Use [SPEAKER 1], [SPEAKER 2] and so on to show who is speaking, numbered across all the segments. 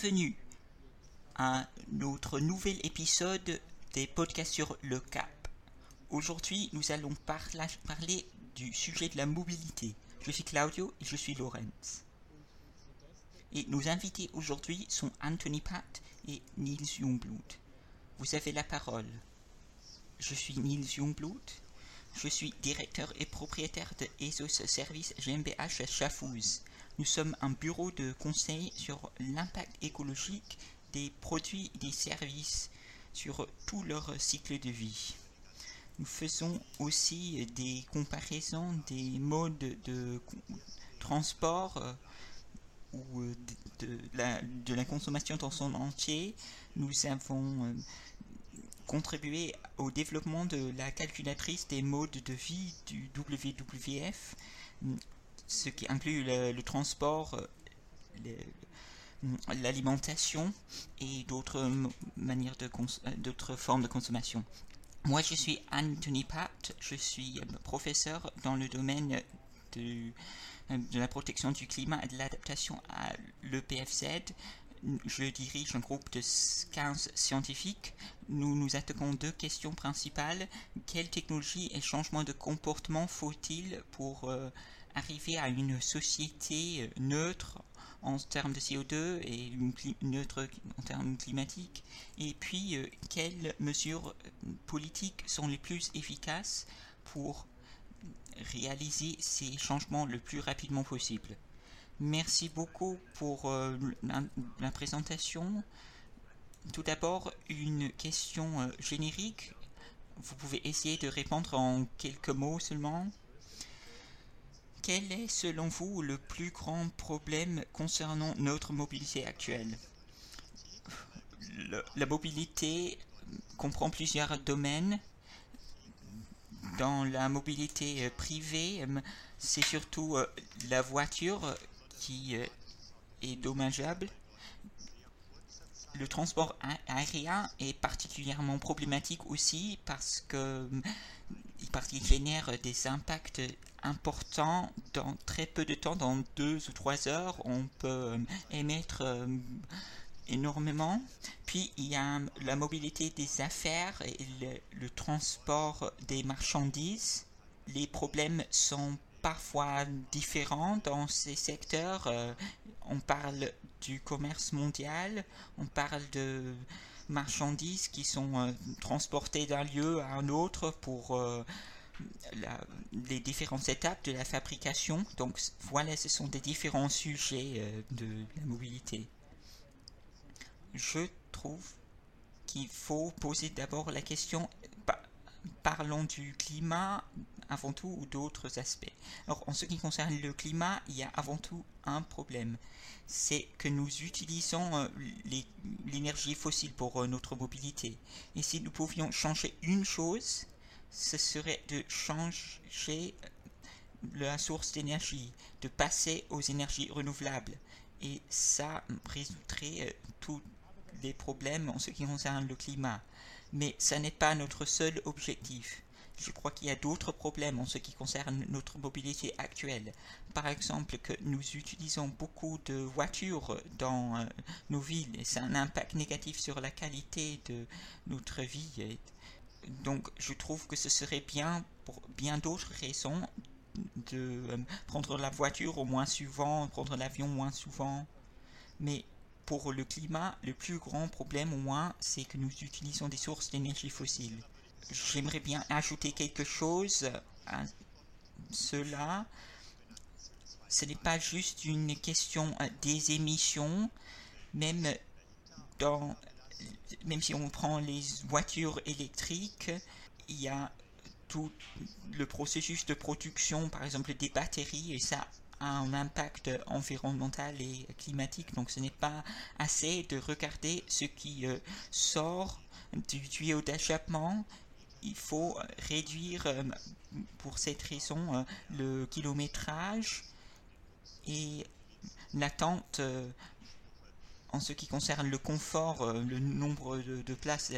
[SPEAKER 1] bienvenue à notre nouvel épisode des podcasts sur le cap. Aujourd'hui, nous allons parler du sujet de la mobilité. Je suis Claudio et je suis Lorenz. Et nos invités aujourd'hui sont Anthony Pat et Niels Jungblut. Vous avez la parole. Je suis Niels Jungblut. Je suis directeur et propriétaire de ESOS Service GmbH à Schaffhouse. Nous sommes un bureau de conseil sur l'impact écologique des produits et des services sur tout leur cycle de vie. Nous faisons aussi des comparaisons des modes de transport euh, ou euh, de, la, la, consommation dans son entier. Nous avons euh, contribué au développement de la calculatrice des modes de vie du WWF ce qui inclut le, transport, euh, l'alimentation et d'autres manières de euh, d'autres formes de consommation. Moi, je suis Anthony Pat, je suis euh, professeur dans le domaine de, la protection du climat et de l'adaptation à l'EPFZ. Je dirige un groupe de 15 scientifiques. Nous nous attaquons deux questions principales. Quelle technologie et changement de comportement faut-il pour arriver à une société euh, neutre en termes de CO2 et neutre en termes climatiques Et puis, euh, quelles mesures euh, politiques sont les plus efficaces pour réaliser ces changements le plus rapidement possible? Merci beaucoup pour la, présentation. Tout d'abord, une question générique. Vous pouvez essayer de répondre en quelques mots seulement. Quel est selon vous le plus grand problème concernant notre mobilité actuelle? La mobilité comprend plusieurs domaines. Dans la mobilité euh, privée, euh, c'est surtout euh, la voiture qui est dommageable. Le transport aérien est particulièrement problématique aussi parce que parce qu'il génère des impacts importants dans très peu de temps, dans deux ou trois heures, on peut euh, émettre euh, énormément. Puis il y a la mobilité des affaires et le, transport des marchandises. Les problèmes sont parfois différents dans ces secteurs. Euh, on parle du commerce mondial, on parle de marchandises qui sont euh, transportées d'un lieu à un autre pour euh, les différentes étapes de la fabrication. Donc voilà, ce sont des différents sujets euh, de la mobilité. Je trouve qu'il faut poser d'abord la question, parlons du climat avant tout ou d'autres aspects. Alors en ce qui concerne le climat, il y a avant tout un problème. C'est que nous utilisons euh, l'énergie fossile pour euh, notre mobilité. Et si nous pouvions changer une chose, ce serait de changer euh, la source d'énergie, de passer aux énergies renouvelables. Et ça résoudrait tous les problèmes en ce qui concerne le climat. Mais ça n'est pas notre seul objectif je crois qu'il y a d'autres problèmes en ce qui concerne notre mobilité actuelle. Par exemple, que nous utilisons beaucoup de voitures dans euh, nos villes et ça a un impact négatif sur la qualité de notre vie. donc, je trouve que ce serait bien, pour bien d'autres raisons, de euh, prendre la voiture au moins souvent, prendre l'avion moins souvent. Mais pour le climat, le plus grand problème au moins, c'est que nous utilisons des sources d'énergie fossiles j'aimerais bien ajouter quelque chose à cela. Ce n'est pas juste une question des émissions, même dans même si on prend les voitures électriques, il y a tout le processus de production, par exemple des batteries, et ça a un impact environnemental et climatique. Donc ce n'est pas assez de regarder ce qui euh, sort du tuyau d'échappement il faut réduire euh, pour cette raison euh, le kilométrage et l'attente euh, en ce qui concerne le confort, le nombre de, places,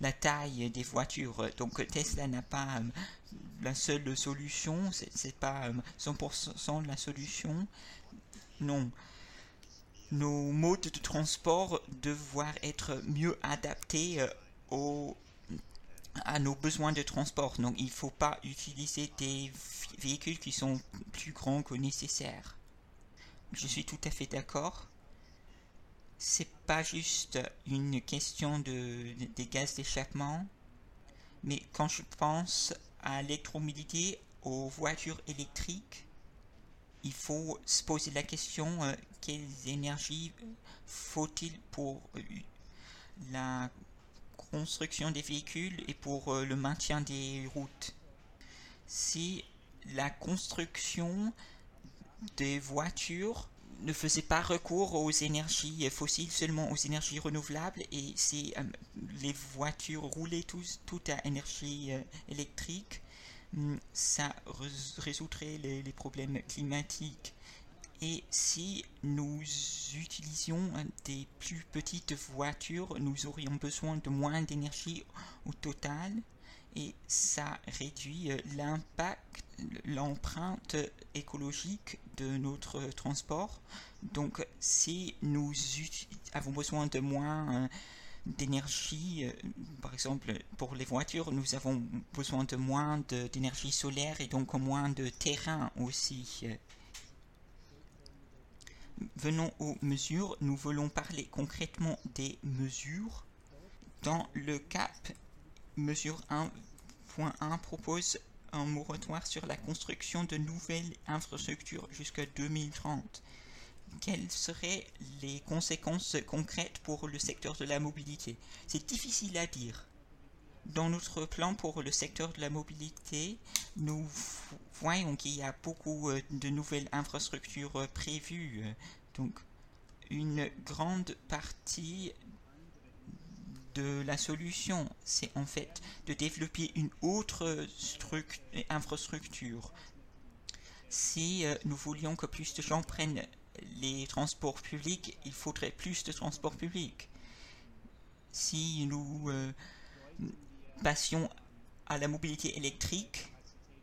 [SPEAKER 1] la taille des voitures. Donc Tesla n'a pas la seule solution, c'est pas 100% la solution. Non. nos modes de transport devoir être mieux adaptés aux à nos besoins de transport. Donc il ne faut pas utiliser des véhicules qui sont plus grands que nécessaire. Je suis tout à fait d'accord. C'est pas juste une question de, des gaz d'échappement, mais quand je pense à l'électromobilité, aux voitures électriques, il faut se poser la question euh, quelles énergies faut-il pour euh, la construction des véhicules et pour euh, le maintien des routes. Si la construction des voitures ne faisait pas recours aux énergies fossiles, seulement aux énergies renouvelables, et si euh, les voitures roulaient tous, tout à énergie euh, électrique, hmm, ça résoudrait les problèmes climatiques. Et si nous utilisions des plus petites voitures, nous aurions besoin de moins d'énergie au total et ça réduit euh, l'impact, l'empreinte écologique de notre transport. Donc si nous avons besoin de moins euh, d'énergie, euh, par exemple pour les voitures, nous avons besoin de moins d'énergie solaire et donc moins de terrain aussi. Venons aux mesures. Nous voulons parler concrètement des mesures. Dans le CAP, mesure 1.1 propose un moratoire sur la construction de nouvelles infrastructures jusqu'à 2030. Quelles seraient les conséquences concrètes pour le secteur de la mobilité? C'est difficile à dire. Dans notre plan pour le secteur de la mobilité, nous voyons qu'il y a beaucoup euh, de nouvelles infrastructures euh, prévues. Donc, une grande partie de la solution, c'est en fait de développer une autre infrastructure. Si euh, nous voulions que plus de gens prennent les transports publics, il faudrait plus de transports publics. Si nous à la mobilité électrique,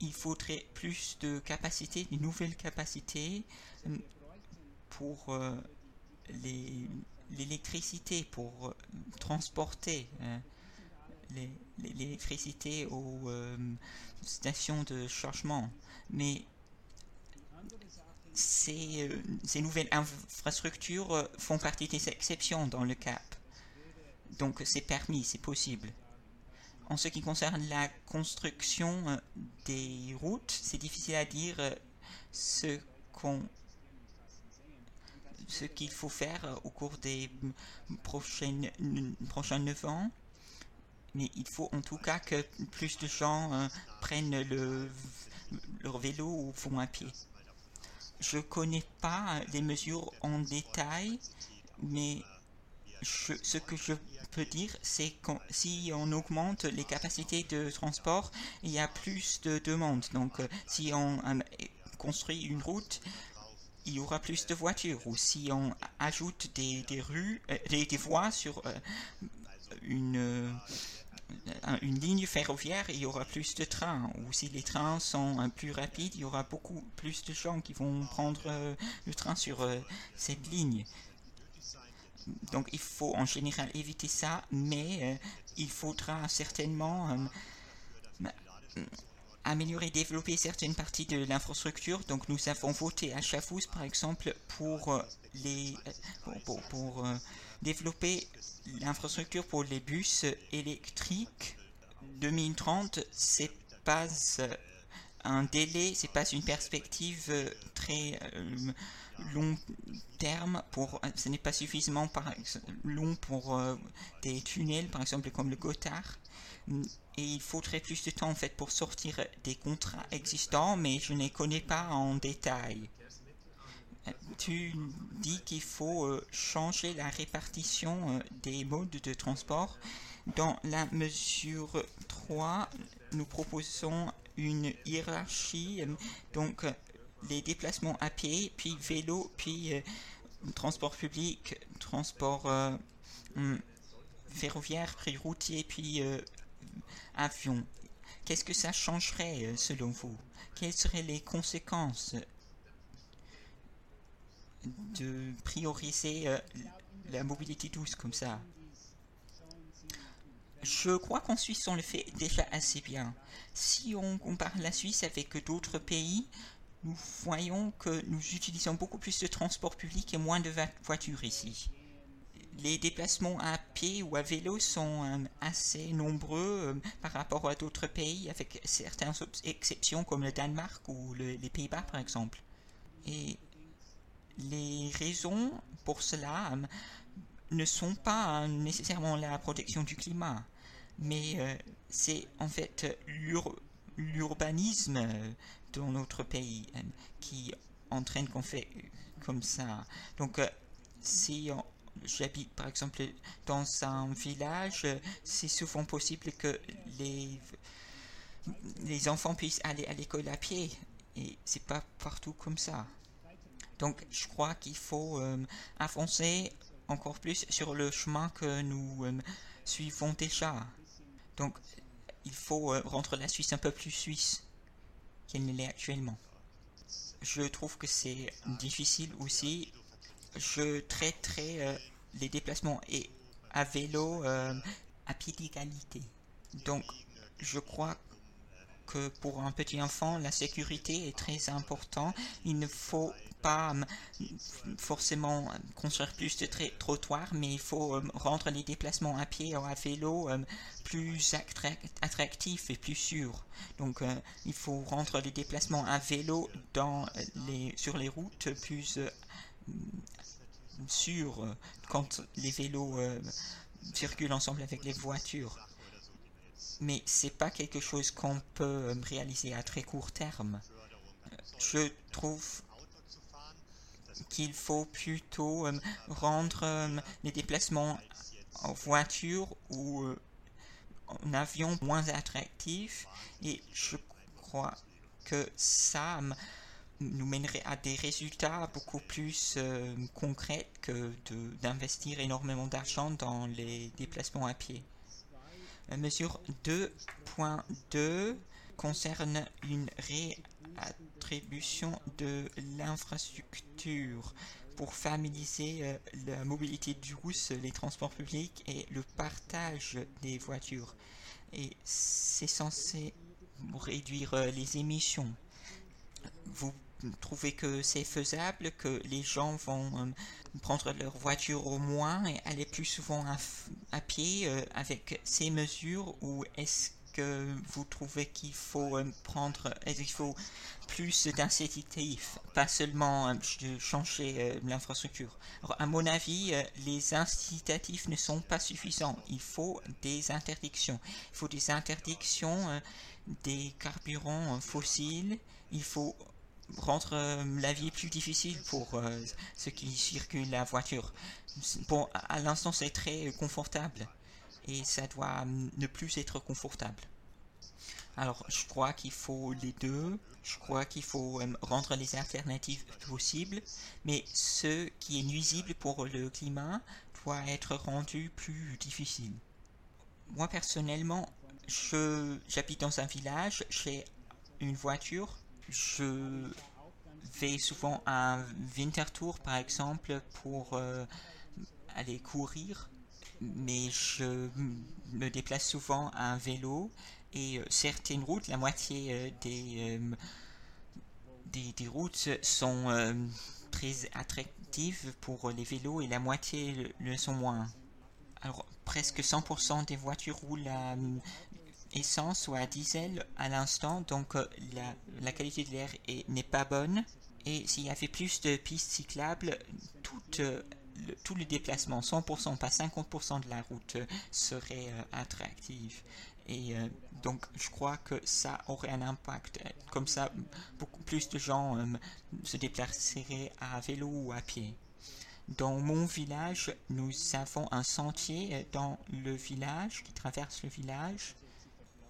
[SPEAKER 1] il faudrait plus de capacités, de nouvelles capacités euh, pour euh, l'électricité, pour euh, transporter l'électricité aux stations de chargement. Mais ces nouvelles infrastructures font partie des exceptions dans le CAP. Donc c'est permis, c'est possible. En ce qui concerne la construction euh, des routes, c'est difficile à dire euh, ce qu'il faut faire euh, au cours des prochaines, prochains 9 ans. Mais il faut en tout cas que plus de gens prennent le, leur vélo ou vont à pied. Je ne connais pas les mesures en détail, mais ce que je peux dire, c'est que si on augmente les capacités de transport, il y a plus de demandes. Donc, euh, si on euh, construit une route, il y aura plus de voitures. Ou si on ajoute des, rues, euh, des, voies sur une une ligne ferroviaire, il y aura plus de trains. Ou si les trains sont plus rapides, il y aura beaucoup plus de gens qui vont prendre le train sur cette ligne. Donc il faut en général éviter ça, mais euh, il faudra certainement euh, améliorer, développer certaines parties de l'infrastructure. Donc nous avons voté à Chavous, par exemple, pour euh, les pour, développer l'infrastructure pour les bus électriques. 2030, c'est pas un délai, c'est pas une perspective très long terme pour ce n'est pas suffisamment long pour euh, des tunnels par exemple comme le Gotthard et il faudrait plus de temps en fait pour sortir des contrats existants mais je ne les connais pas en détail. Tu dis qu'il faut euh, changer la répartition euh, des modes de transport. Dans la mesure 3 nous proposons une hiérarchie donc les déplacements à pied, puis vélo, puis euh, transport public, transport euh, hum, ferroviaire, puis routier, puis euh, avion. Qu'est-ce que ça changerait selon vous? Quelles seraient les conséquences de prioriser la mobilité douce comme ça? Je crois qu'en Suisse, on le fait déjà assez bien. Si on compare la Suisse avec d'autres pays, nous voyons que nous utilisons beaucoup plus de transport public et moins de voitures ici. Les déplacements à pied ou à vélo sont euh, assez nombreux euh, par rapport à d'autres pays, avec certaines exceptions comme le Danemark ou les Pays-Bas par exemple. Et les raisons pour cela euh, ne sont pas nécessairement la protection du climat, mais c'est en fait l'urbanisme dans notre pays euh, qui entraîne qu'on fait comme ça. Donc, euh, si j'habite par exemple dans un village, c'est souvent possible que les, les enfants puissent aller à l'école à pied. Et c'est pas partout comme ça. Donc, je crois qu'il faut euh, avancer encore plus sur le chemin que nous suivons déjà. Donc, il faut rendre la Suisse un peu plus suisse qu'elle ne l'est actuellement. Je trouve que c'est difficile aussi. Je traiterai euh, les déplacements et à vélo euh, à pied d'égalité. Donc, je crois que pour un petit enfant, la sécurité est très importante. Il ne faut pas euh, forcément construire plus de trottoirs, mais il faut euh, rendre les déplacements à pied ou à vélo euh, plus attractifs et plus sûrs. Donc il faut rendre les déplacements à vélo sur les routes plus sûrs quand les vélos circulent ensemble avec les voitures. Mais c'est pas quelque chose qu'on peut réaliser à très court terme. Je trouve qu'il faut plutôt euh, rendre euh, les déplacements en voiture ou euh, en avion moins attractifs et je crois que ça nous mènerait à des résultats beaucoup plus concrets que d'investir énormément d'argent dans les déplacements à pied. La mesure 2.2 concerne une de l'infrastructure pour familiariser euh, la mobilité douce, les transports publics et le partage des voitures. Et c'est censé réduire euh, les émissions. Vous trouvez que c'est faisable, que les gens vont euh, prendre leur voiture au moins et aller plus souvent à, pied avec ces mesures ou est-ce que vous trouvez qu'il faut euh, prendre, il faut plus d'incitatifs, pas seulement euh, changer euh, l'infrastructure. À mon avis, les incitatifs ne sont pas suffisants. Il faut des interdictions. Il faut des interdictions des carburants fossiles. Il faut rendre la vie plus difficile pour ceux qui circulent la voiture. Bon, à l'instant, c'est très confortable et ça doit ne plus être confortable. Alors, je crois qu'il faut les deux. Je crois qu'il faut euh, rendre les alternatives possibles, mais ce qui est nuisible pour le climat doit être rendu plus difficile. Moi, personnellement, j'habite dans un village, j'ai une voiture, je vais souvent à Winterthur, par exemple, pour euh, aller courir mais je me déplace souvent à vélo et euh, certaines routes, la moitié euh, des, euh, des, des, routes sont très attractives pour les vélos et la moitié le, sont moins. Alors presque 100% des voitures roulent à essence ou à diesel à l'instant, donc la, la, qualité de l'air n'est pas bonne. Et s'il y avait plus de pistes cyclables, toutes le, tout le déplacement, 100%, pas 50% de la route euh, serait euh, attractif. Et euh, donc, je crois que ça aurait un impact. Comme ça, beaucoup plus de gens se déplaceraient à vélo ou à pied. Dans mon village, nous avons un sentier dans le village qui traverse le village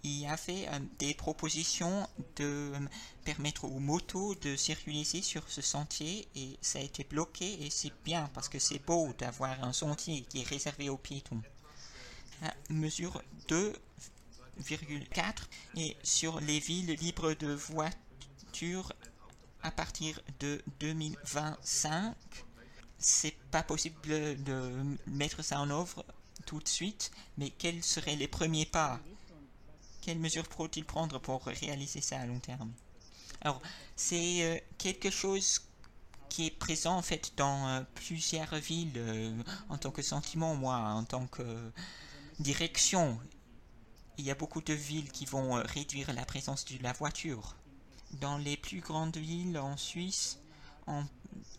[SPEAKER 1] il y avait euh, des propositions de euh, permettre aux motos de circuler sur ce sentier et ça a été bloqué et c'est bien parce que c'est beau d'avoir un sentier qui est réservé aux piétons. La mesure 2,4 et sur les villes libres de voitures à partir de 2025, c'est pas possible de mettre ça en œuvre tout de suite, mais quels seraient les premiers pas? Quelles mesures faut-il prendre pour réaliser ça à long terme? Alors, c'est euh, quelque chose qui est présent en fait dans euh, plusieurs villes euh, en tant que sentiment, moi, en tant que direction. Il y a beaucoup de villes qui vont réduire la présence de la voiture. Dans les plus grandes villes en Suisse,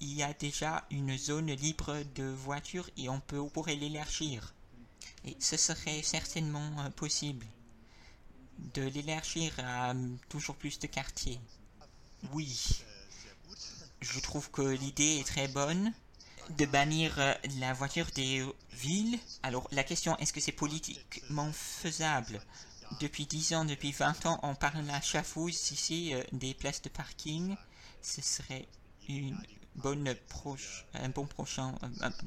[SPEAKER 1] il y a déjà une zone libre de voitures et on, peut, on pourrait l'élargir. Et ce serait certainement possible de l'élargir à euh, toujours plus de quartiers. Oui, je trouve que l'idée est très bonne de bannir euh, la voiture des villes. Alors la question est-ce que c'est politiquement faisable? Depuis 10 ans, depuis 20 ans, on parle à Chafouz ici des places de parking. Ce serait une bonne un bon prochain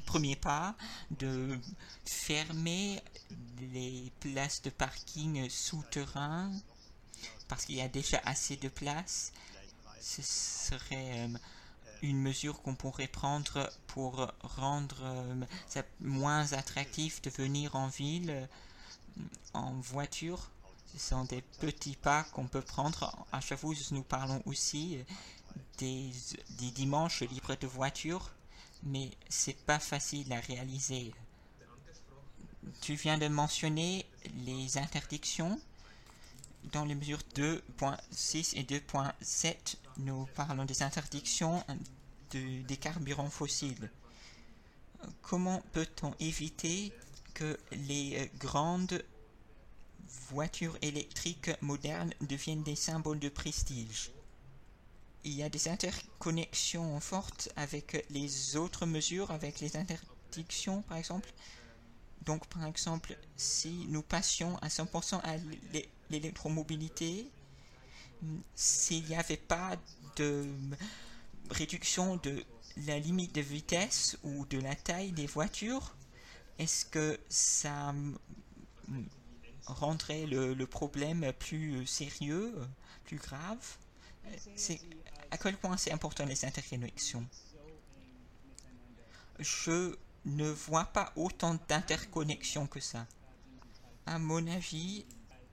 [SPEAKER 1] premier pas de fermer les places de parking souterrains parce qu'il y a déjà assez de places. Ce serait euh, une mesure qu'on pourrait prendre pour rendre ça euh, moins attractif de venir en ville en voiture. Ce sont des petits pas qu'on peut prendre. À chaque nous parlons aussi des, dimanches libres de voitures, mais c'est pas facile à réaliser. Tu viens de mentionner les interdictions. Dans les mesures 2.6 et 2.7, nous parlons des interdictions de, des carburants fossiles. Comment peut-on éviter que les grandes voitures électriques modernes deviennent des symboles de prestige? Il y a des interconnexions fortes avec les autres mesures, avec les interdictions par exemple. Donc par exemple, si nous passions à 100% à l'électromobilité, s'il n'y avait pas de réduction de la limite de vitesse ou de la taille des voitures, est-ce que ça rendrait le, le problème plus sérieux, plus grave? C'est à quel point c'est important les interconnexions? Je ne vois pas autant d'interconnexions que ça. À mon avis,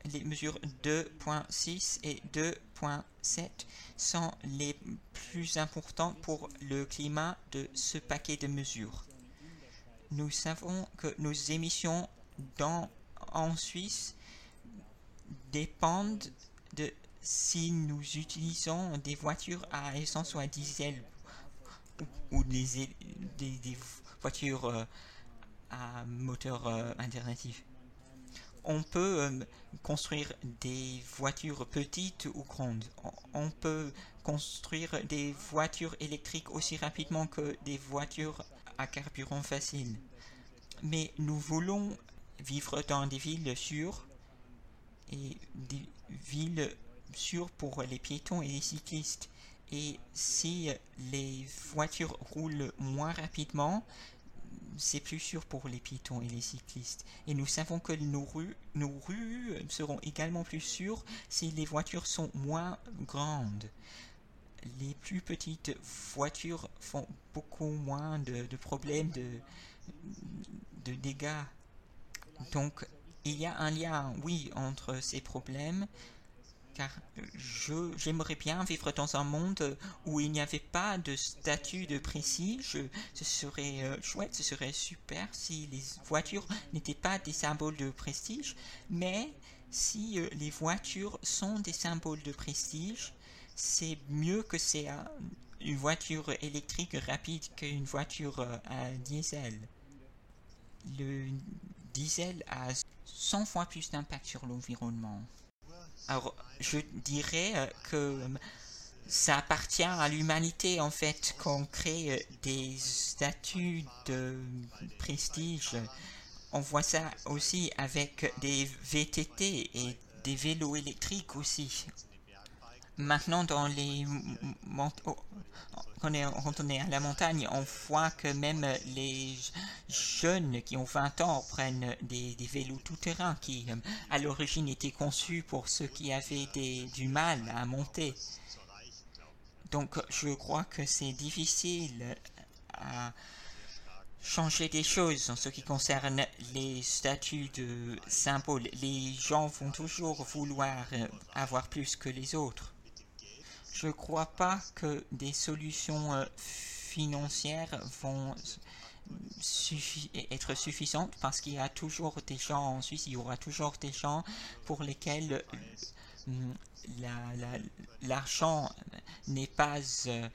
[SPEAKER 1] les mesures 2.6 et 2.7 sont les plus importantes pour le climat de ce paquet de mesures. Nous savons que nos émissions dans, en Suisse dépendent de si nous utilisons des voitures à essence ou à diesel ou, des, voitures euh, à moteur euh, alternatif, on peut euh, construire des voitures petites ou grandes. On peut construire des voitures électriques aussi rapidement que des voitures à carburant facile. Mais nous voulons vivre dans des villes sûres et des villes sûr pour les piétons et les cyclistes. Et si les voitures roulent moins rapidement, c'est plus sûr pour les piétons et les cyclistes. Et nous savons que nos rues, nos rues seront également plus sûres si les voitures sont moins grandes. Les plus petites voitures font beaucoup moins de, problèmes de, de dégâts. Donc, il y a un lien, oui, entre ces problèmes car j'aimerais bien vivre dans un monde où il n'y avait pas de statut de prestige. Ce serait euh, chouette, ce serait super si les voitures n'étaient pas des symboles de prestige, mais si euh, les voitures sont des symboles de prestige, c'est mieux que c'est une voiture électrique rapide qu'une voiture euh, à diesel. Le diesel a 100 fois plus d'impact sur l'environnement. Alors, je dirais euh, que euh, ça appartient à l'humanité en fait qu'on crée euh, des statuts de prestige. On voit ça aussi avec des VTT et des vélos électriques aussi. Maintenant, dans les quand on est à la montagne, on voit que même les jeunes qui ont 20 ans prennent des, vélos tout-terrain qui, à l'origine, étaient conçus pour ceux qui avaient du mal à monter. Donc je crois que c'est difficile à changer des choses en ce qui concerne les statuts de symboles. Les gens vont toujours vouloir avoir plus que les autres. Je ne crois pas que des solutions euh, financières vont être suffisantes parce qu'il y a toujours des gens en Suisse, il y aura toujours des gens pour lesquels euh, l'argent n'est pas euh,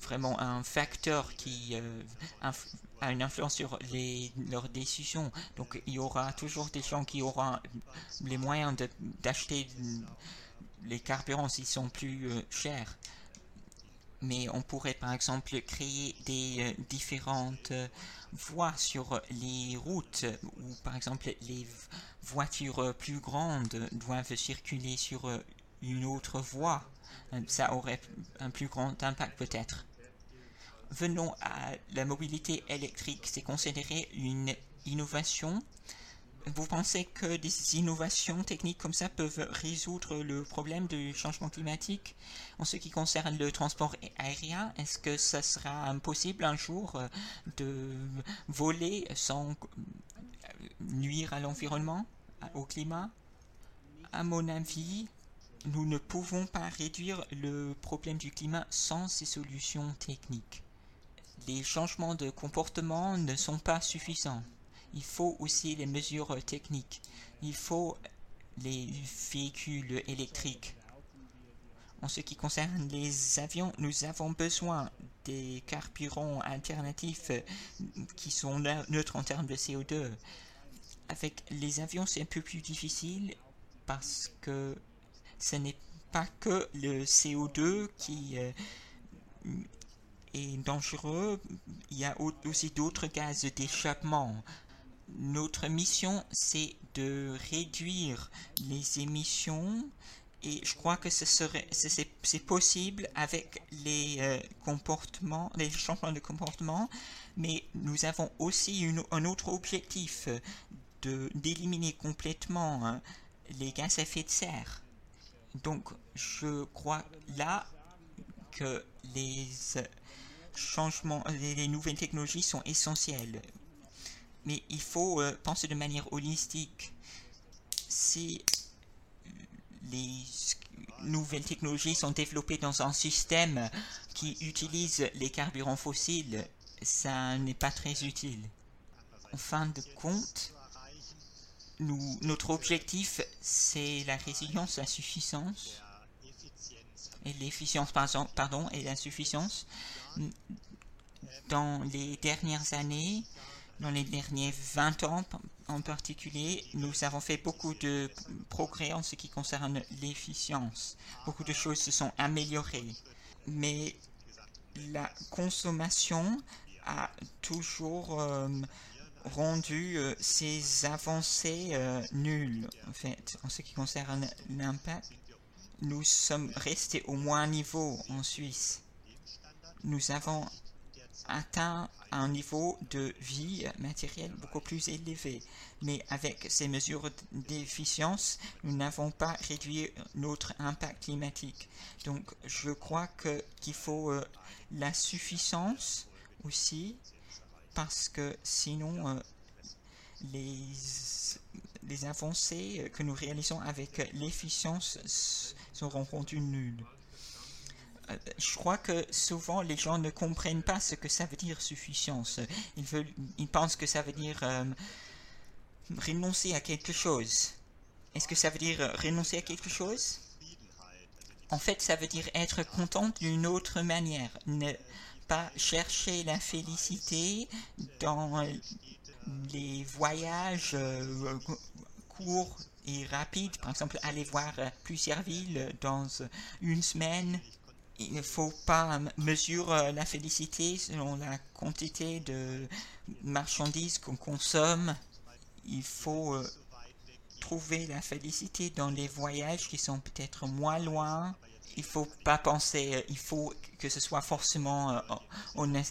[SPEAKER 1] vraiment un facteur qui a une influence sur les, leurs décisions. Donc il y aura toujours des gens qui auront les moyens d'acheter les carburants s'ils sont plus euh, chers. Mais on pourrait par exemple créer des euh, différentes euh, voies sur les routes où par exemple les voitures plus grandes doivent circuler sur une autre voie. Ça aurait un plus grand impact peut-être. Venons à la mobilité électrique. C'est considéré une innovation vous pensez que des innovations techniques comme ça peuvent résoudre le problème du changement climatique? En ce qui concerne le transport aérien, est-ce que ça sera impossible un jour euh, de voler sans nuire à l'environnement, au climat? À mon avis, nous ne pouvons pas réduire le problème du climat sans ces solutions techniques. Les changements de comportement ne sont pas suffisants il faut aussi les mesures techniques. Il faut les véhicules électriques. En ce qui concerne les avions, nous avons besoin des carburants alternatifs qui sont neutres en termes de CO2. Avec les avions, c'est un peu plus difficile parce que ce n'est pas que le CO2 qui euh, est dangereux, il y a aussi d'autres gaz d'échappement notre mission, c'est de réduire les émissions et je crois que ce serait c'est possible avec les euh, comportements, les changements de comportement, mais nous avons aussi un autre objectif de d'éliminer complètement hein, les gaz à effet de serre. Donc, je crois là que les changements, les nouvelles technologies sont essentielles mais il faut euh, penser de manière holistique. Si les nouvelles technologies sont développées dans un système qui utilise les carburants fossiles, ça n'est pas très utile. En fin de compte, notre objectif, c'est la résilience, la suffisance et l'efficience, pardon, et l'insuffisance. Dans les dernières années, dans les derniers 20 ans en particulier, nous avons fait beaucoup de progrès en ce qui concerne l'efficience. Beaucoup de choses se sont améliorées. Mais la consommation a toujours euh, rendu euh, ces avancées euh, nulles, en fait, en ce qui concerne l'impact. Nous sommes restés au moins niveau en Suisse. Nous avons atteint un niveau de vie matérielle beaucoup plus élevé. Mais avec ces mesures d'efficience, nous n'avons pas réduit notre impact climatique. Donc je crois qu'il faut euh, la suffisance aussi, parce que sinon euh, les, les avancées que nous réalisons avec l'efficience seront rendues nulles. Je crois que souvent les gens ne comprennent pas ce que ça veut dire suffisance. Ils pensent que ça veut dire euh, renoncer à quelque chose. Est-ce que ça veut dire renoncer à quelque chose? En fait, ça veut dire être content d'une autre manière. Ne pas chercher la félicité dans les voyages euh, courts et rapides. Par exemple, aller voir plusieurs villes dans une semaine il ne faut pas mesurer la félicité selon la quantité de marchandises qu'on consomme. Il faut euh, trouver la félicité dans les voyages qui sont peut-être moins loin. Il faut pas penser, euh, il faut que ce soit forcément euh,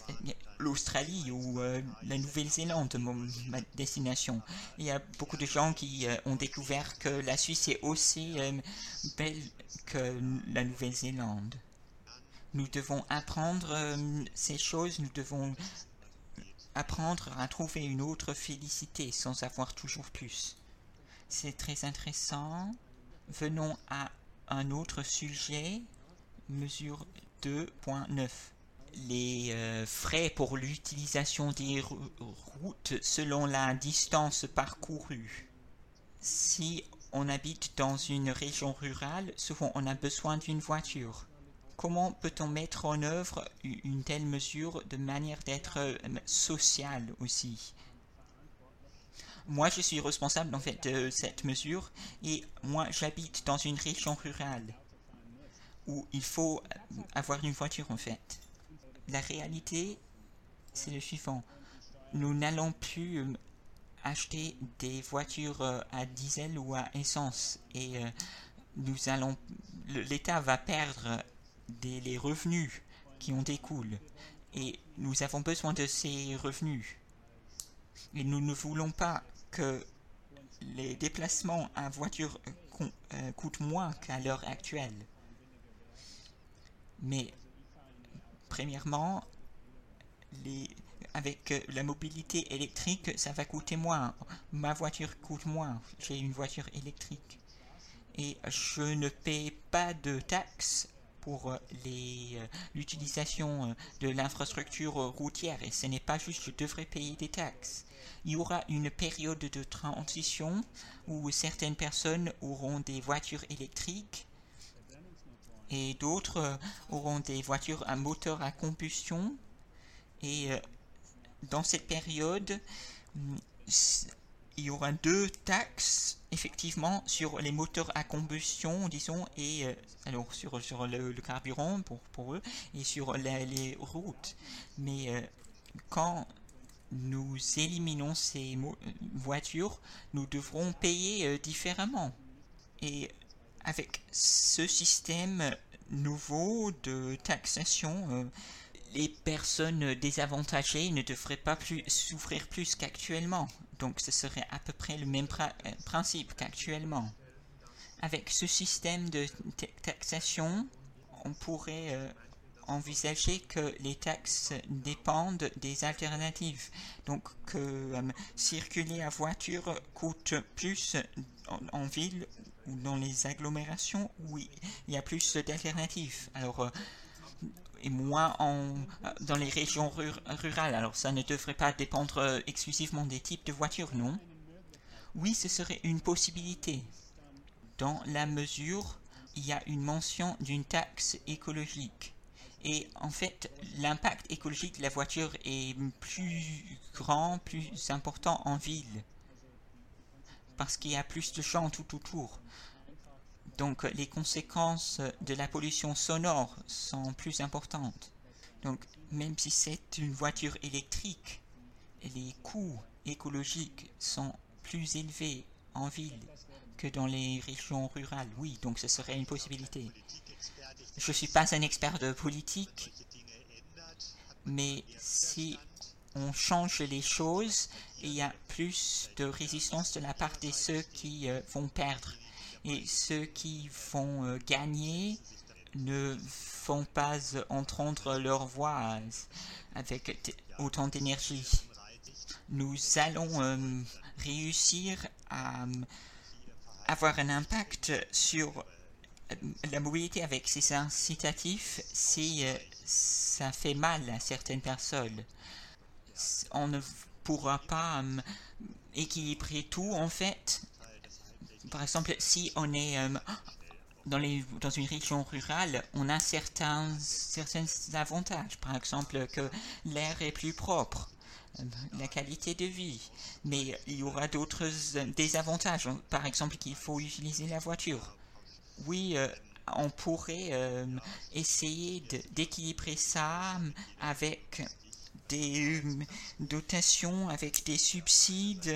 [SPEAKER 1] l'Australie ou la Nouvelle-Zélande, ma destination. Il y a beaucoup de gens qui ont découvert que la Suisse est aussi belle que la Nouvelle-Zélande. Nous devons apprendre euh, ces choses, nous devons apprendre à trouver une autre félicité sans avoir toujours plus. C'est très intéressant. Venons à un autre sujet, mesure 2.9. Les euh, frais pour l'utilisation des routes selon la distance parcourue. Si on habite dans une région rurale, souvent on a besoin d'une voiture. Comment peut-on mettre en œuvre une telle mesure de manière d'être euh, sociale aussi? Moi, je suis responsable en fait de cette mesure et moi, j'habite dans une région rurale où il faut avoir une voiture en fait. La réalité, c'est le suivant. Nous n'allons plus euh, acheter des voitures euh, à diesel ou à essence et nous allons l'État va perdre des, les revenus qui en découlent. Et nous avons besoin de ces revenus. Et nous ne voulons pas que les déplacements à voiture euh, coûtent moins qu'à l'heure actuelle. Mais, premièrement, les, avec la mobilité électrique, ça va coûter moins. Ma voiture coûte moins. J'ai une voiture électrique. Et je ne paie pas de taxes pour euh, euh, l'utilisation euh, de l'infrastructure routière et ce n'est pas juste je devrais payer des taxes. Il y aura une période de transition où certaines personnes auront des voitures électriques et d'autres auront des voitures à moteur à combustion et dans cette période il y aura deux taxes effectivement sur les moteurs à combustion, disons, et euh, alors sur, sur le, carburant pour, pour eux et sur les routes. Mais euh, quand nous éliminons ces voitures, nous devrons payer euh, différemment. Et avec ce système nouveau de taxation, les personnes désavantagées ne devraient pas plus souffrir plus qu'actuellement. Donc ce serait à peu près le même euh, principe qu'actuellement. Avec ce système de taxation, on pourrait euh, envisager que les taxes dépendent des alternatives. Donc que euh, circuler à voiture coûte plus en, ville ou dans les agglomérations où il y a plus d'alternatives. Alors et moins en, dans les régions rurales. Alors ça ne devrait pas dépendre euh, exclusivement des types de voitures, non? Oui, ce serait une possibilité. Dans la mesure, il y a une mention d'une taxe écologique. Et en fait, l'impact écologique de la voiture est plus grand, plus important en ville. Parce qu'il y a plus de champs tout autour. Donc les conséquences de la pollution sonore sont plus importantes. Donc même si c'est une voiture électrique, les coûts écologiques sont plus élevés en ville que dans les régions rurales. Oui, donc ce serait une possibilité. Je ne suis pas un expert de politique, mais si on change les choses, il y a plus de résistance de la part de ceux qui euh, vont perdre et ceux qui vont euh, gagner ne font pas entendre leur voix avec autant d'énergie. Nous allons euh, réussir à euh, avoir un impact sur la mobilité avec ces incitatifs si ça fait mal à certaines personnes. On ne pourra pas équilibrer tout en fait par exemple, si on est euh, dans, une région rurale, on a certains, certains avantages. Par exemple, que l'air est plus propre, euh, la qualité de vie. Mais il y aura d'autres désavantages. Par exemple, qu'il faut utiliser la voiture. Oui, euh, on pourrait essayer d'équilibrer ça avec des dotations, avec des subsides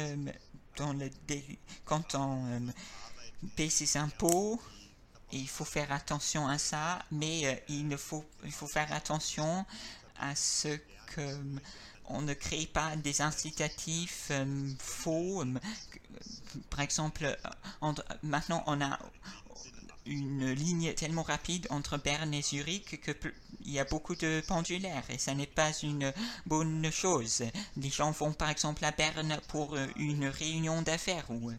[SPEAKER 1] quand on euh, paie ses impôts, il faut faire attention à ça, mais euh, il, ne faut, il faut faire attention à ce que euh, on ne crée pas des incitatifs faux. par exemple, maintenant on a une ligne tellement rapide entre Berne et Zurich qu'il y a beaucoup de pendulaires et ça n'est pas une bonne chose. Les gens vont par exemple à Berne pour une réunion d'affaires ou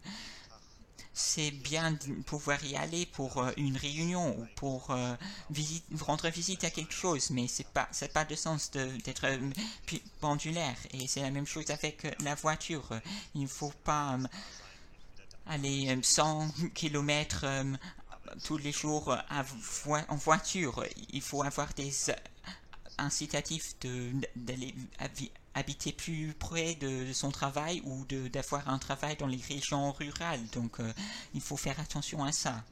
[SPEAKER 1] c'est bien de pouvoir y aller pour euh, une réunion ou pour euh, rendre visite à quelque chose, mais c'est pas, pas de sens d'être euh, pendulaire. Et c'est la même chose avec la voiture. Il ne faut pas aller 100 km tous les jours en voiture. Il faut avoir des incitatifs d'aller habiter plus près de, son travail ou d'avoir un travail dans les régions rurales. Donc euh, il faut faire attention à ça.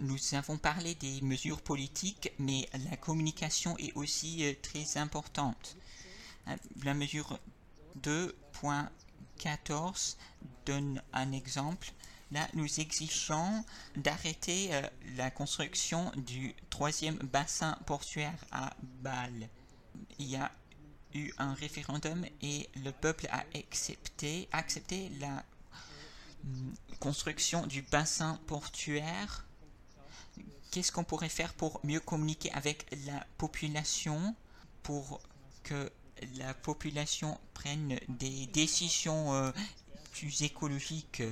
[SPEAKER 1] Nous avons parlé des mesures politiques, mais la communication est aussi euh, très importante. Euh, la mesure 2.14 donne un exemple. Là, nous exigeons d'arrêter la construction du troisième bassin portuaire à Bâle. Il y a eu un référendum et le peuple a accepté, la hum, construction du bassin portuaire. Qu'est-ce qu'on pourrait faire pour mieux communiquer avec la population pour que la population prenne des décisions euh, plus écologiques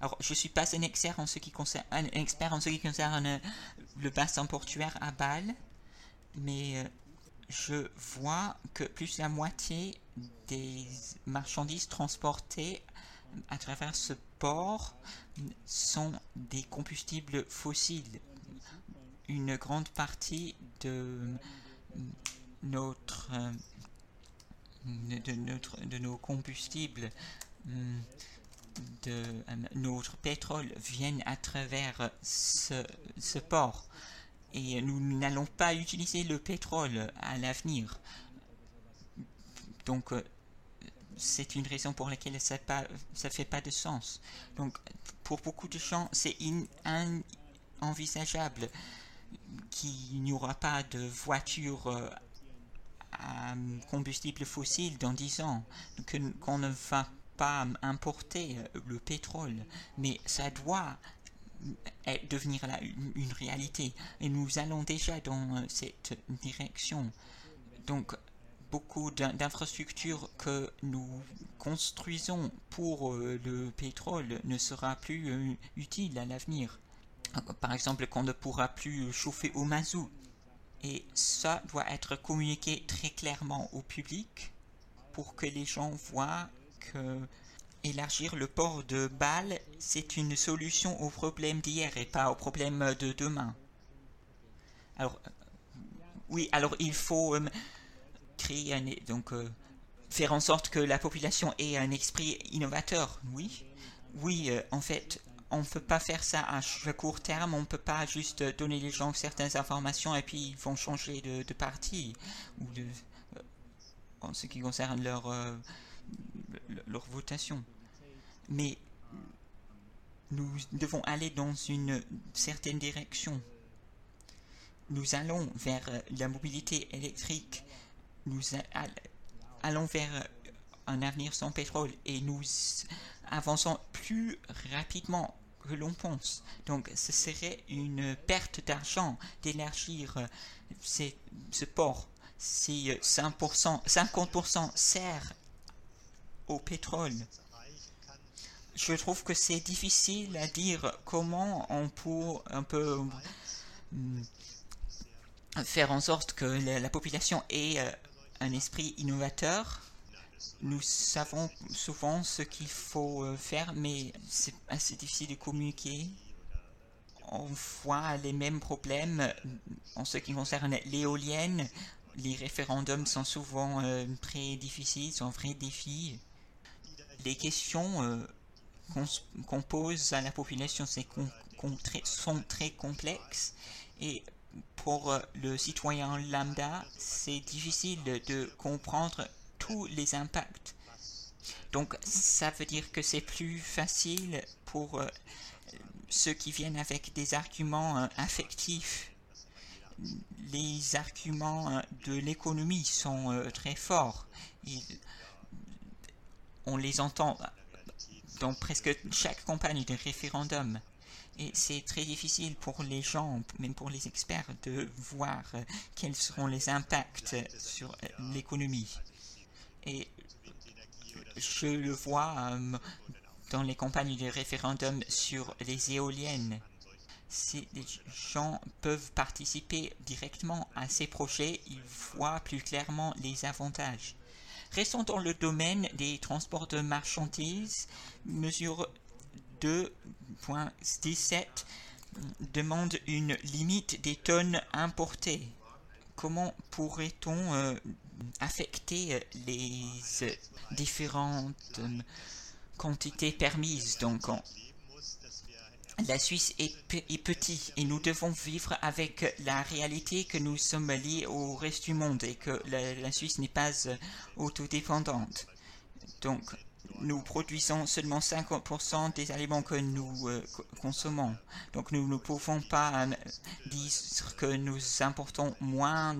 [SPEAKER 1] alors, je ne suis pas un expert en ce qui concerne, un expert en ce qui concerne le bassin portuaire à Bâle, mais euh, je vois que plus de la moitié des marchandises transportées à travers ce port sont des combustibles fossiles. Une grande partie de notre de, notre, de nos combustibles de notre pétrole viennent à travers ce, port et nous n'allons pas utiliser le pétrole à l'avenir. Donc, euh, c'est une raison pour laquelle ça fait pas de sens. Donc, pour beaucoup de gens, c'est inenvisageable qu'il n'y aura pas de voiture euh, à combustible fossile dans 10 ans, qu'on ne va pas importer euh, le pétrole, mais ça doit devenir une, réalité. Et nous allons déjà dans euh, cette direction. Donc, beaucoup d'infrastructures que nous construisons pour euh, le pétrole ne sera plus utile à l'avenir. Par exemple, qu'on ne pourra plus chauffer au mazout. Et ça doit être communiqué très clairement au public pour que les gens voient que Élargir le port de Bâle, c'est une solution au problème d'hier et pas au problème de demain. Alors, euh, oui, alors il faut euh, créer donc euh, faire en sorte que la population ait un esprit innovateur. Oui, oui, en fait, on ne peut pas faire ça à court terme. On ne peut pas juste donner les gens certaines informations et puis ils vont changer de, de parti ou de en ce qui concerne leur leur votation mais nous devons aller dans une certaine direction. Nous allons vers la mobilité électrique, nous allons vers un avenir sans pétrole et nous avançons plus rapidement que l'on pense. Donc ce serait une perte d'argent d'élargir ce port si 5%, 50% sert au pétrole je trouve que c'est difficile à dire comment on peut un peu hmm, faire en sorte que la, population ait euh, un esprit innovateur. Nous savons souvent ce qu'il faut euh, faire, mais c'est assez difficile de communiquer. On voit les mêmes problèmes en ce qui concerne l'éolienne. Les référendums sont souvent euh, très difficiles, sont un vrai Les questions qu'on pose à la population sont très complexes et pour euh, le citoyen lambda, c'est difficile de comprendre tous les impacts. Donc ça veut dire que c'est plus facile pour euh, ceux qui viennent avec des arguments euh, affectifs. Les arguments de l'économie sont très forts. On les entend dans presque chaque campagne de référendum. Et c'est très difficile pour les gens, même pour les experts, de voir quels seront les impacts sur l'économie. Et je le vois dans les campagnes de référendum sur les éoliennes. Si les gens peuvent participer directement à ces projets, ils voient plus clairement les avantages. Restons dans le domaine des transports de marchandises. Mesure 2.17 demande une limite des tonnes importées. Comment pourrait-on euh, affecter les différentes quantités permises Donc, la Suisse est, est petit et nous devons vivre avec la réalité que nous sommes liés au reste du monde et que la, Suisse n'est pas euh, autodépendante. Donc, nous produisons seulement 50% des aliments que nous euh, consommons. Donc nous ne pouvons pas euh, dire que nous importons moins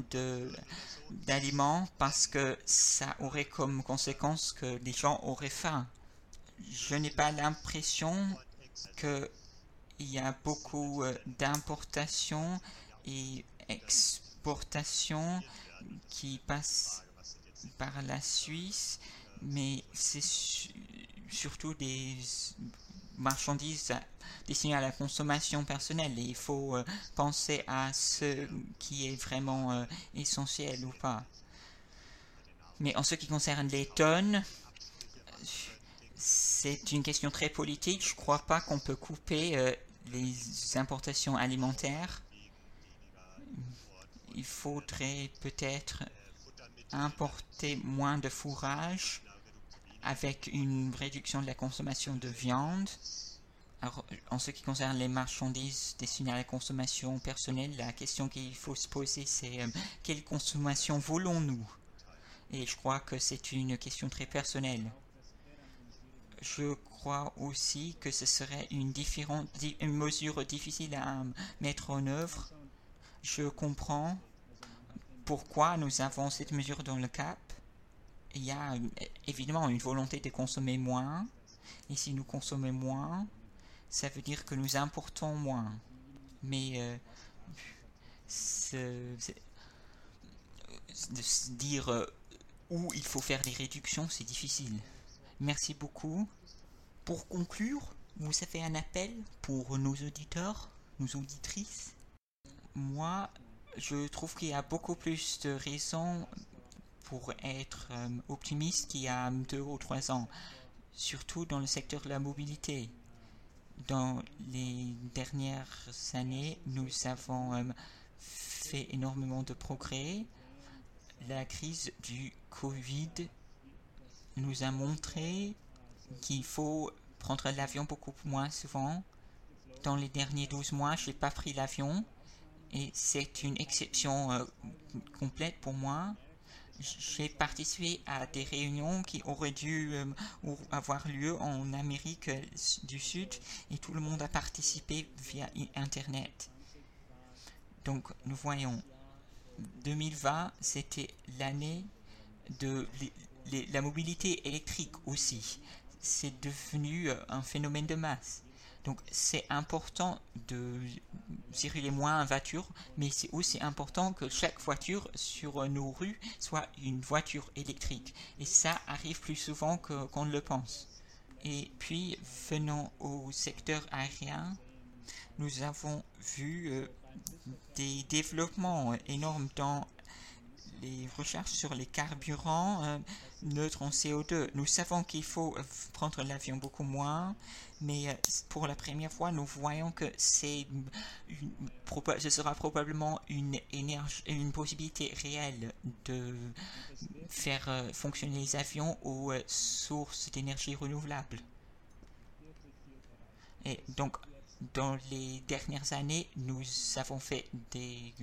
[SPEAKER 1] d'aliments parce que ça aurait comme conséquence que les gens auraient faim. Je n'ai pas l'impression que il y a beaucoup euh, d'importations et exportations qui passent par la Suisse, mais c'est surtout des marchandises destinées à la consommation personnelle et il faut euh, penser à ce qui est vraiment euh, essentiel ou pas. Mais en ce qui concerne les tonnes, c'est une question très politique. Je ne crois pas qu'on peut couper les importations alimentaires, il faudrait peut-être importer moins de fourrage avec une réduction de la consommation de viande. en ce qui concerne les marchandises destinées à la consommation personnelle, la question qu'il faut se poser, c'est euh, quelle consommation voulons-nous? Et je crois que c'est une question très personnelle. Je crois aussi que ce serait une, mesure difficile à mettre en œuvre. Je comprends pourquoi nous avons cette mesure dans le cap. Il y a évidemment une volonté de consommer moins. Et si nous consommons moins, ça veut dire que nous importons moins. Mais euh, dire euh, où il faut faire des réductions, c'est difficile. Merci beaucoup. Pour conclure, vous avez un appel pour nos auditeurs, nos auditrices Moi, je trouve qu'il y a beaucoup plus de raisons pour être euh, optimiste qu'il y a deux ou trois ans, surtout dans le secteur de la mobilité. Dans les dernières années, nous avons euh, fait énormément de progrès. La crise du Covid nous a montré qu'il faut prendre l'avion beaucoup moins souvent. Dans les derniers 12 mois, je n'ai pas pris l'avion et c'est une exception euh, complète pour moi. J'ai participé à des réunions qui auraient dû euh, avoir lieu en Amérique du Sud et tout le monde a participé via Internet. Donc nous voyons, 2020 c'était l'année de la mobilité électrique aussi, c'est devenu euh, un phénomène de masse. Donc c'est important de circuler moins en voiture, mais c'est aussi important que chaque voiture sur nos rues soit une voiture électrique. Et ça arrive plus souvent qu'on le pense. Et puis, venant au secteur aérien, nous avons vu euh, des développements énormes dans les recherches sur les carburants euh, neutres en CO2. Nous savons qu'il faut prendre l'avion beaucoup moins, mais euh, pour la première fois, nous voyons que c'est ce sera probablement une, énergie, une possibilité réelle de faire euh, fonctionner les avions aux sources d'énergie renouvelables. Et donc, dans les dernières années, nous avons fait des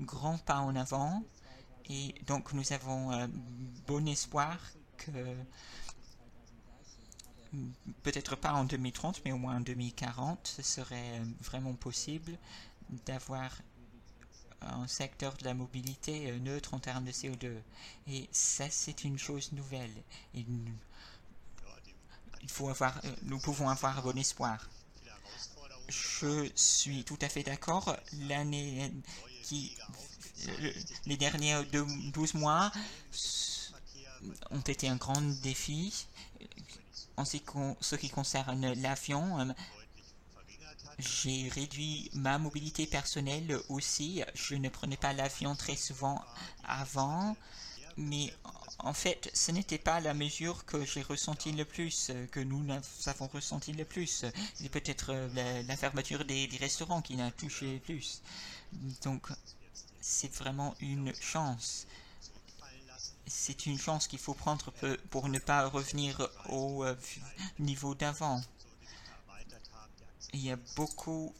[SPEAKER 1] grands pas en avant et donc nous avons un bon espoir que peut-être pas en 2030, mais au moins en 2040, ce serait euh, vraiment possible d'avoir un secteur de la mobilité euh, neutre en termes de CO2. Et ça, c'est une chose nouvelle. il faut avoir, euh, nous pouvons avoir bon espoir. Je suis tout à fait d'accord. L'année qui, euh, les derniers 12 mois ont été un grand défi. En ce qui concerne l'avion, j'ai réduit ma mobilité personnelle aussi. Je ne prenais pas l'avion très souvent avant, mais en fait, ce n'était pas la mesure que j'ai ressenti le plus, que nous avons ressenti le plus. C'est peut-être euh, la, fermeture des, restaurants qui n'a touché le plus. Donc, c'est vraiment une chance. C'est une chance qu'il faut prendre pour ne pas revenir au euh, niveau d'avant il y a beaucoup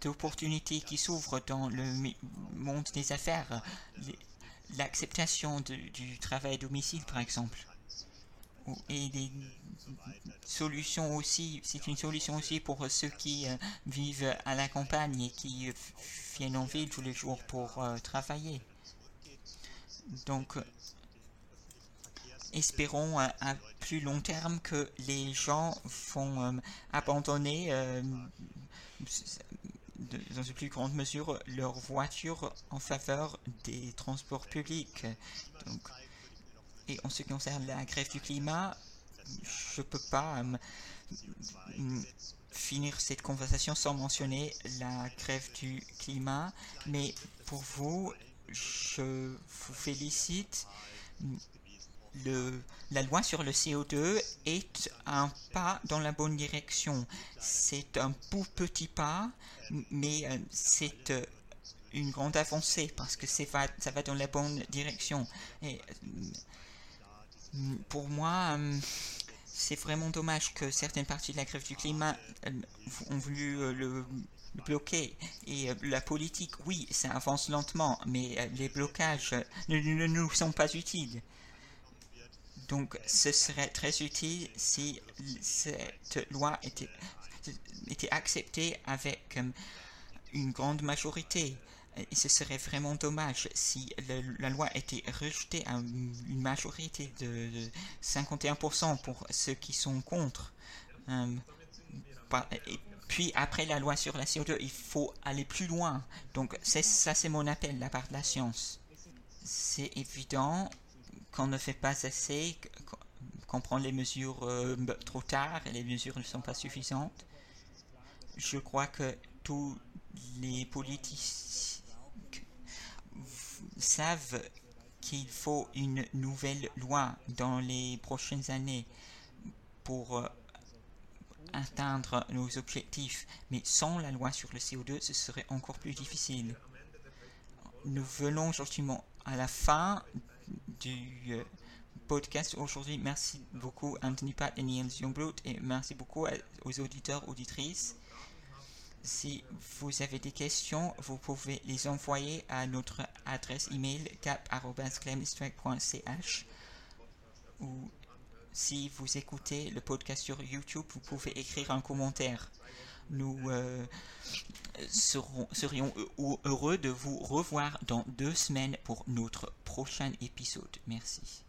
[SPEAKER 1] d'opportunités qui s'ouvrent dans le monde des affaires. L'acceptation du travail à domicile, par exemple. Et des solutions aussi, c'est une solution aussi pour ceux qui euh, vivent à la campagne et qui viennent en ville tous les jours pour euh, travailler. Donc, espérons à, plus long terme que les gens vont euh, abandonner dans une plus grande mesure leur voiture en faveur des transports publics. Et en ce qui concerne la grève du climat, je ne peux pas euh, finir cette conversation sans mentionner la grève du climat, mais pour vous, je vous félicite la loi sur le CO2 est un pas dans la bonne direction. C'est un tout petit pas, mais euh, c'est euh, une grande avancée parce que ça va, dans la bonne direction. Pour moi, c'est vraiment dommage que certaines parties de la grève du climat ont voulu le bloquer. Et la politique, oui, ça avance lentement, mais les blocages ne nous sont pas utiles. Donc, ce serait très utile si cette loi était, acceptée avec euh, une grande majorité. Et ce serait vraiment dommage si la loi était rejetée à une majorité de, 51% pour ceux qui sont contre. Euh, puis après la loi sur la CO2, il faut aller plus loin. Donc ça c'est mon appel de la part de la science. C'est évident, qu'on ne fait pas assez, qu'on prend les mesures euh, trop tard et les mesures ne sont pas suffisantes. Je crois que tous les politiques savent qu'il faut une nouvelle loi dans les prochaines années pour euh, atteindre nos objectifs. Mais sans la loi sur le CO2, ce serait encore plus difficile. Nous venons gentiment à la fin du euh, podcast aujourd'hui. Merci beaucoup Anthony Pat et Niels Youngblood et merci beaucoup aux auditeurs, auditrices. Si vous avez des questions, vous pouvez les envoyer à notre adresse email cap.clemstrike.ch ou si vous écoutez le podcast sur YouTube, vous pouvez écrire un commentaire. Nous euh, serions heureux de vous revoir dans deux semaines pour notre prochain épisode. Merci.